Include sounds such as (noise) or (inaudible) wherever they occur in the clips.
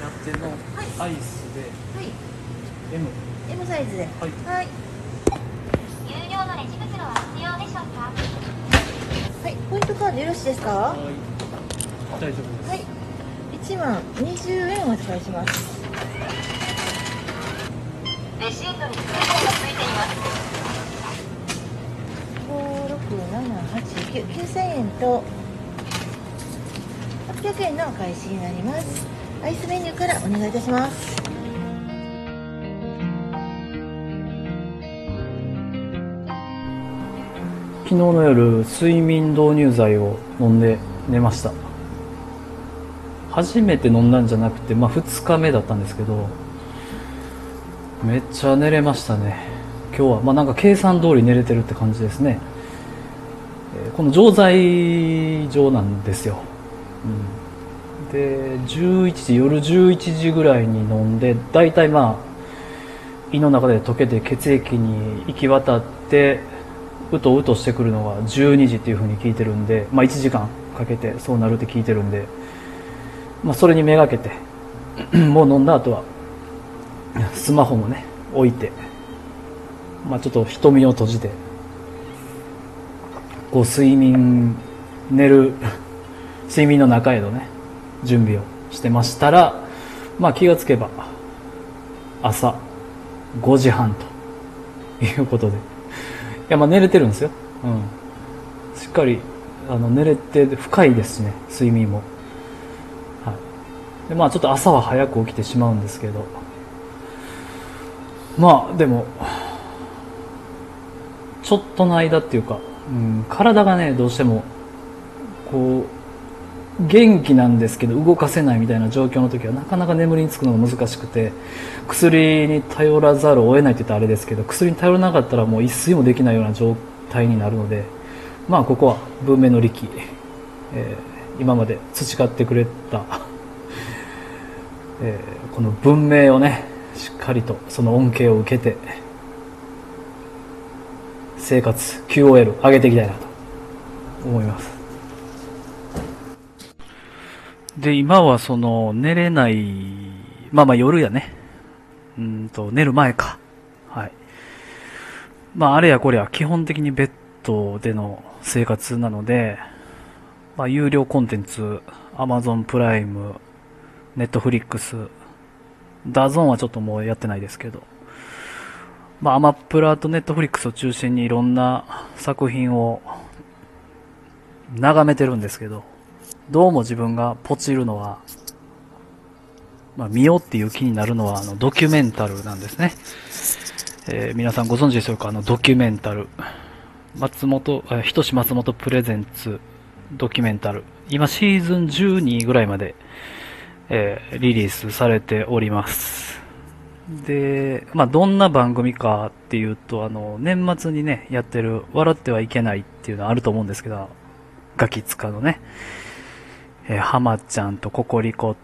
ラテのアイスではい。M M サイズで。はい。はい、有料のレジ袋は必要でしょうか？はい、ポイントカードよろしいですか？はい。大丈夫です、はい。1万20円お預かりします。レシートにクーポンがついています。5678 9000円と800円のお返しになりますアイスメニューからお願いいたします。昨日の夜睡眠導入剤を飲んで寝ました。初めて飲んだんじゃなくて、まあ、2日目だったんですけどめっちゃ寝れましたね。今日はまあなんか計算通り寝れてるって感じですね、この錠剤状なんですよ、うん、で11時夜11時ぐらいに飲んで大体まあ胃の中で溶けて血液に行き渡ってうとうとしてくるのが12時っていう風に聞いてるんで、まあ、1時間かけてそうなるって聞いてるんで、まあ、それにめがけて (clears throat) もう飲んだ後はスマホもね置いて、まあ、ちょっと瞳を閉じてこう睡眠寝る睡眠の中へのね準備をしてましたら、まあ、気がつけば朝5時半ということで。いやまあ寝れてるんですよ、うん、しっかりあの寝れて深いですしね睡眠も、はい、でまあちょっと朝は早く起きてしまうんですけど。まあでもちょっとの間っていうか、うん、体がねどうしてもこう元気なんですけど動かせないみたいな状況の時はなかなか眠りにつくのが難しくて薬に頼らざるを得ないって言ったらあれですけど薬に頼らなかったらもう一睡もできないような状態になるのでまあここは文明の利器、えー今まで培ってくれた、えーこの文明をねしっかりとその恩恵を受けて生活 QOL 上げていきたいなと思います。で今はその寝れないまあまあ夜やね。うんと寝る前か。はい。まああれやこれや基本的にベッドでの生活なのでまあ有料コンテンツ Amazon プライム Netflix DAZN はちょっともうやってないですけどまあ、アマプラと Netflix を中心にいろんな作品を眺めてるんですけど、どうも自分がポチるのは、まあ、見ようっていう気になるのは、あの、ドキュメンタルなんですね。えー皆さんご存知でしょうか？あの、ドキュメンタル。松本、えー、ひとし松本プレゼンツドキュメンタル。今シーズン12ぐらいまで、えーリリースされております。で、まあ、どんな番組かっていうと、あの、年末にね、やってる、笑ってはいけないっていうのはあると思うんですけど、ガキツカのね、えー浜ちゃんとココリコ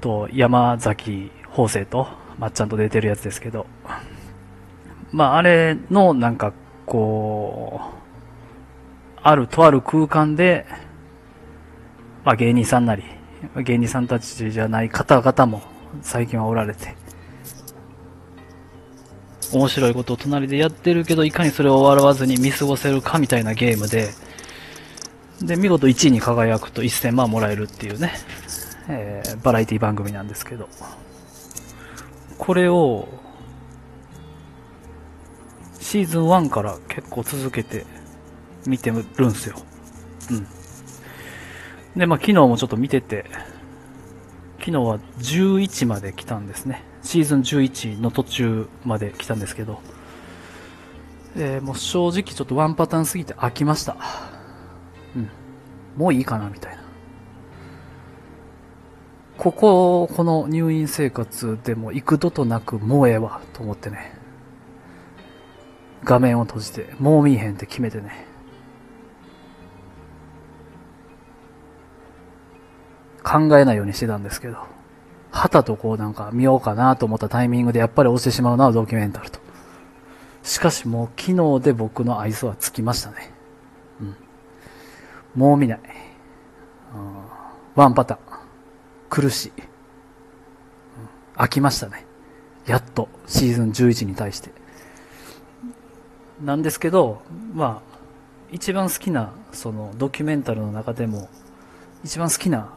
と山崎邦生と、まっちゃんと出てるやつですけど、まあ、あれの、なんか、こう、あるとある空間で、まあ、芸人さんなり、芸人さんたちじゃない方々も最近はおられて、面白いことを隣でやってるけど、いかにそれを笑わずに見過ごせるかみたいなゲームで、で、見事1位に輝くと1000万もらえるっていうね、えーバラエティ番組なんですけど、これを、シーズン1から結構続けて見てるんすよ。うん。で、まあ昨日もちょっと見てて、昨日は11まで来たんですね。シーズン11の途中まで来たんですけど、えーもう正直ちょっとワンパターンすぎて飽きました。うん。もういいかな、みたいな。ここ、この入院生活でも幾度となくもうええわ、と思ってね。画面を閉じて、もう見えへんって決めてね。考えないようにしてたんですけど、はたとこうなんか見ようかなと思ったタイミングでやっぱり押してしまうのはドキュメンタルと。しかしもう昨日で僕の愛想はつきましたね。もう見ない。ワンパターン。苦しい。飽きましたね。やっと、シーズン11に対して。なんですけど、まあ、一番好きな、その、ドキュメンタルの中でも、一番好きな、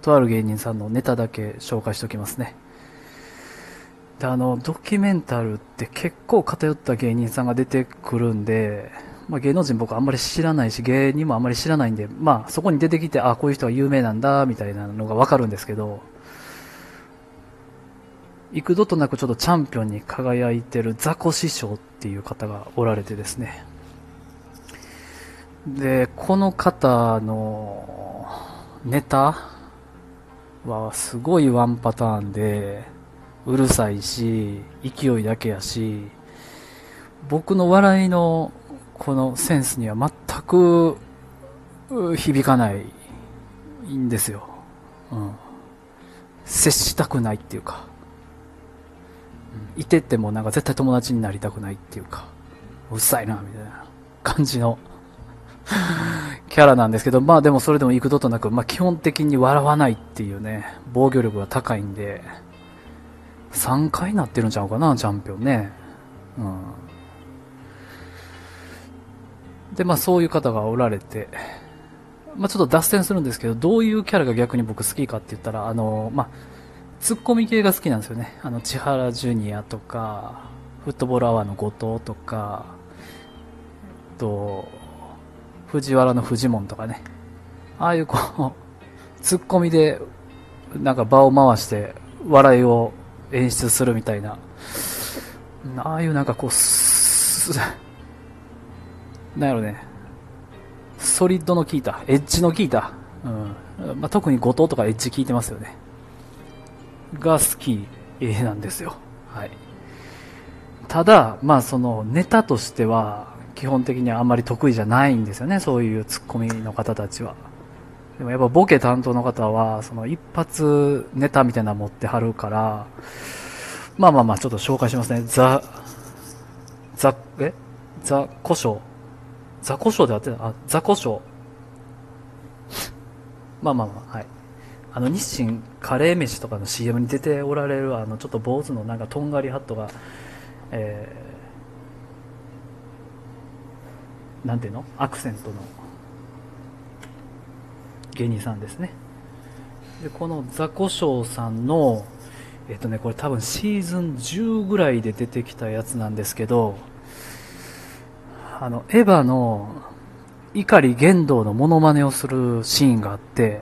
とある芸人さんのネタだけ紹介しておきますね。で、あの、ドキュメンタルって結構偏った芸人さんが出てくるんで、まあ、芸能人僕あんまり知らないし、芸人もあんまり知らないんで、まあ、そこに出てきて、あ、こういう人が有名なんだ、みたいなのがわかるんですけど、幾度となくちょっとチャンピオンに輝いてるザコ師匠っていう方がおられてですね。で、この方のネタはすごいワンパターンで、うるさいし、勢いだけやし、僕の笑いのこのセンスには全く響かないんですよ。うん。接したくないっていうか。いてってもなんか絶対友達になりたくないっていうか、うっさいな、みたいな感じの (laughs) キャラなんですけど、まあでもそれでも幾度となく、まあ基本的に笑わないっていうね、防御力が高いんで、3回なってるんちゃうかな、チャンピオンね。うん。で、まあそういう方がおられて、まあちょっと脱線するんですけど、どういうキャラが逆に僕好きかって言ったら、あの、まあ、ツッコミ系が好きなんですよね。あの、千原ジュニアとか、フットボールアワーの後藤とか、と、藤原の藤門とかね。ああいうこう、ツッコミで、なんか場を回して、笑いを演出するみたいな。ああいうなんかこう、す、なんやろね。ソリッドの効いた、エッジの効いた。うん。まあ、特に後藤とかエッジ効いてますよね。が好きなんですよ。はい。ただ、まあそのネタとしては基本的にはあんまり得意じゃないんですよね、そういうツッコミの方たちは。でもやっぱボケ担当の方は、その一発ネタみたいなの持ってはるから、まあまあまあちょっと紹介しますね。ザ、ザ、え？ザコショウ。ザコショウであってたあ、ザコショウ。(laughs) まあまあまあ、はい。あの、日清カレー飯とかの CM に出ておられる、あの、ちょっと坊主のなんかとんがりハットが、えー、なんていうの？アクセントの芸人さんですね。で、このザコショウさんの、えっとね、これ多分シーズン10ぐらいで出てきたやつなんですけど、あの、エヴァの碇玄道のモノマネをするシーンがあって、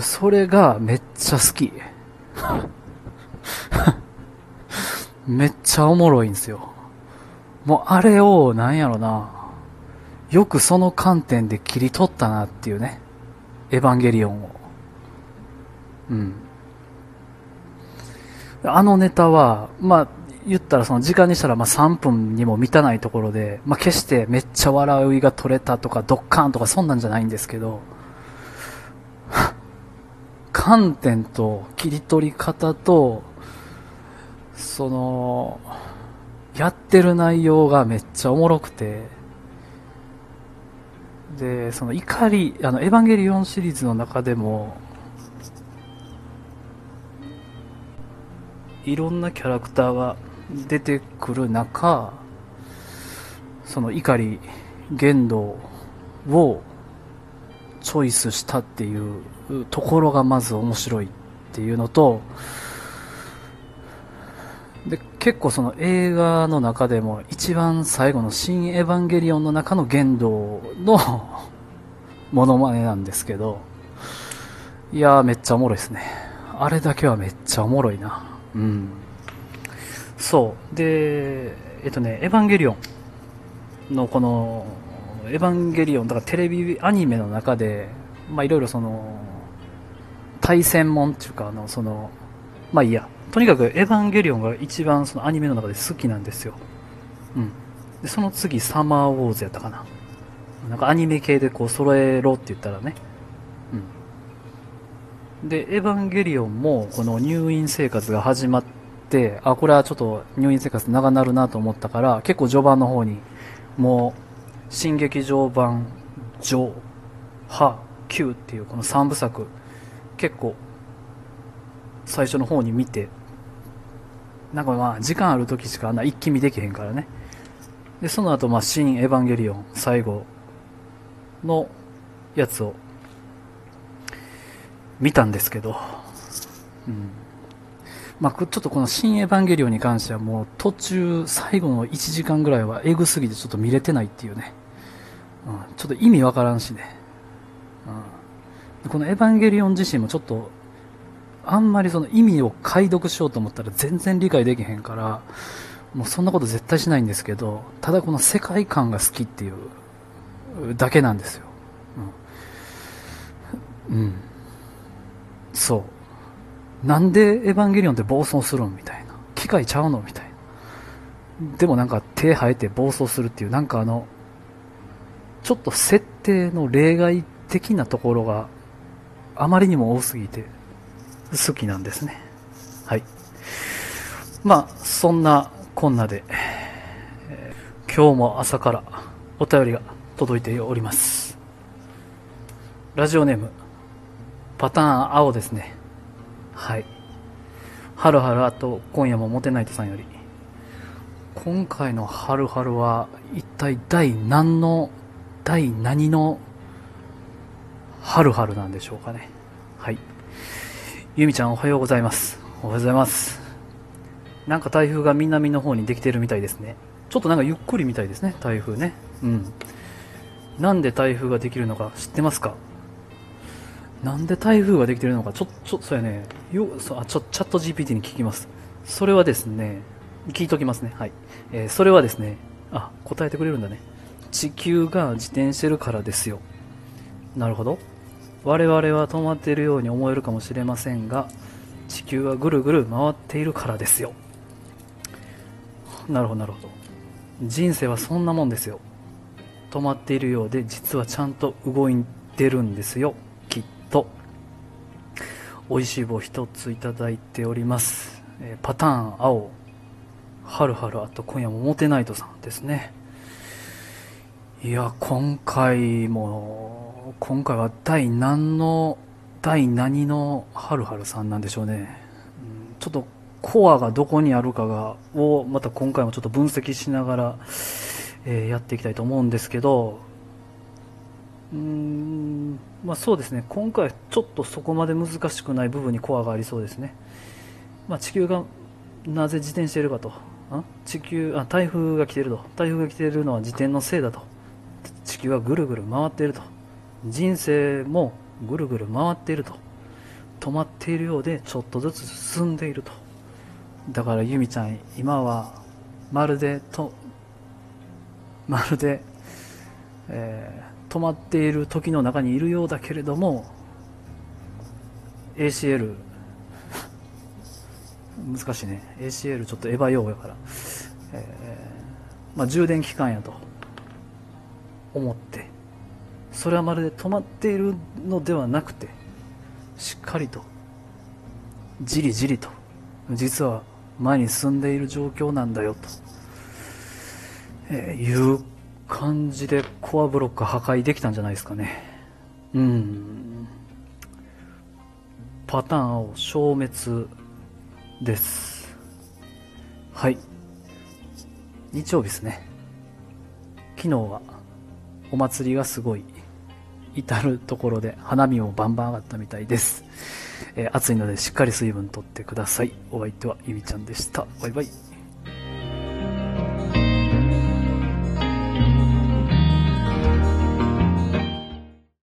それがめっちゃ好き。(laughs) めっちゃおもろいんですよ。もうあれを、なんやろな、よくその観点で切り取ったなっていうね。エヴァンゲリオンを。うん。あのネタは、まあ、言ったらその時間にしたらまあ3分にも満たないところで、まあ決してめっちゃ笑いが取れたとかドッカーンとかそんなんじゃないんですけど、(laughs) 観点と切り取り方と、その、やってる内容がめっちゃおもろくて、で、その怒り、あの、エヴァンゲリオンシリーズの中でも、いろんなキャラクターが出てくる中、その怒り、言動をチョイスしたっていうところがまず面白いっていうのと、で、結構その映画の中でも一番最後の新エヴァンゲリオンの中の言動のモノマネなんですけど、いやーめっちゃおもろいですね。あれだけはめっちゃおもろいな。うん。そう。で、えっとね、エヴァンゲリオンのこの、エヴァンゲリオン、だからテレビアニメの中で、まあいろいろその、対戦門っていうか、あの、その、まあいいや。とにかくエヴァンゲリオンが一番そのアニメの中で好きなんですよ。うん。で、その次サマーウォーズやったかな。なんかアニメ系でこう揃えろって言ったらね。うん。で、エヴァンゲリオンもこの入院生活が始まって、あ、これはちょっと入院生活長なるなと思ったから、結構序盤の方に、もう、新劇場版、上、波、9っていうこの3部作、結構、最初の方に見て、なんかまあ、時間ある時しかあんな一気見できへんからね。で、その後、まあ、新エヴァンゲリオン、最後のやつを見たんですけど、うん。まあ、ちょっとこの新エヴァンゲリオンに関してはもう途中、最後の1時間ぐらいはエグすぎてちょっと見れてないっていうね。うん、ちょっと意味わからんしね。うん、このエヴァンゲリオン自身もちょっと、あんまりその意味を解読しようと思ったら全然理解できへんから、もうそんなこと絶対しないんですけど、ただこの世界観が好きっていうだけなんですよ。うん。うん。そう。なんでエヴァンゲリオンって暴走するんみたいな。機械ちゃうのみたいな。でもなんか手生えて暴走するっていう、なんかあの、ちょっと設定の例外的なところがあまりにも多すぎて好きなんですね。はい。まあ、そんなこんなで、えー今日も朝からお便りが届いております。ラジオネーム、パターン青ですね。はい。はるはるあと今夜もモテナイトさんより。今回のはるはるは一体第何の、第何のはるはるなんでしょうかね。はい。ゆみちゃんおはようございます。おはようございます。なんか台風が南の方にできてるみたいですね。ちょっとなんかゆっくりみたいですね、台風ね。うん。なんで台風ができるのか知ってますか？なんで台風ができてるのか、ちょ、ちょ、そうやね、よ、そう、あ、ちょ、チャット GPT に聞きます。それはですね、聞いときますね。はい。えーそれはですね、あ、答えてくれるんだね。地球が自転してるからですよ。なるほど。我々は止まっているように思えるかもしれませんが、地球はぐるぐる回っているからですよ。なるほど、なるほど。人生はそんなもんですよ。止まっているようで、実はちゃんと動いてるんですよ。と。美味しい棒一ついただいております。えーパターン青。はるはるあと今夜もモテナイトさんですね。いや、今回も、今回は第何の、第何のはるはるさんなんでしょうね。うんちょっとコアがどこにあるかが、をまた今回もちょっと分析しながら、えーやっていきたいと思うんですけど、うん、まあそうですね、今回ちょっとそこまで難しくない部分にコアがありそうですね。まあ地球がなぜ自転しているかと。ん地球、あ、台風が来ていると。台風が来ているのは自転のせいだと。地球はぐるぐる回っていると。人生もぐるぐる回っていると。止まっているようでちょっとずつ進んでいると。だからユミちゃん、今はまるでと、まるで、えー止まっている時の中にいるようだけれども、ACL、難しいね。ACL ちょっとエヴァ用語やから、えーまあ、充電期間やと思って、それはまるで止まっているのではなくて、しっかりと、じりじりと、実は前に進んでいる状況なんだよと、えーいう感じでコアブロック破壊できたんじゃないですかね。うん。パターンを消滅です。はい。日曜日ですね。昨日はお祭りがすごい至るところで花見もバンバン上がったみたいです。えー暑いのでしっかり水分とってください。お相手はゆみちゃんでした。バイバイ。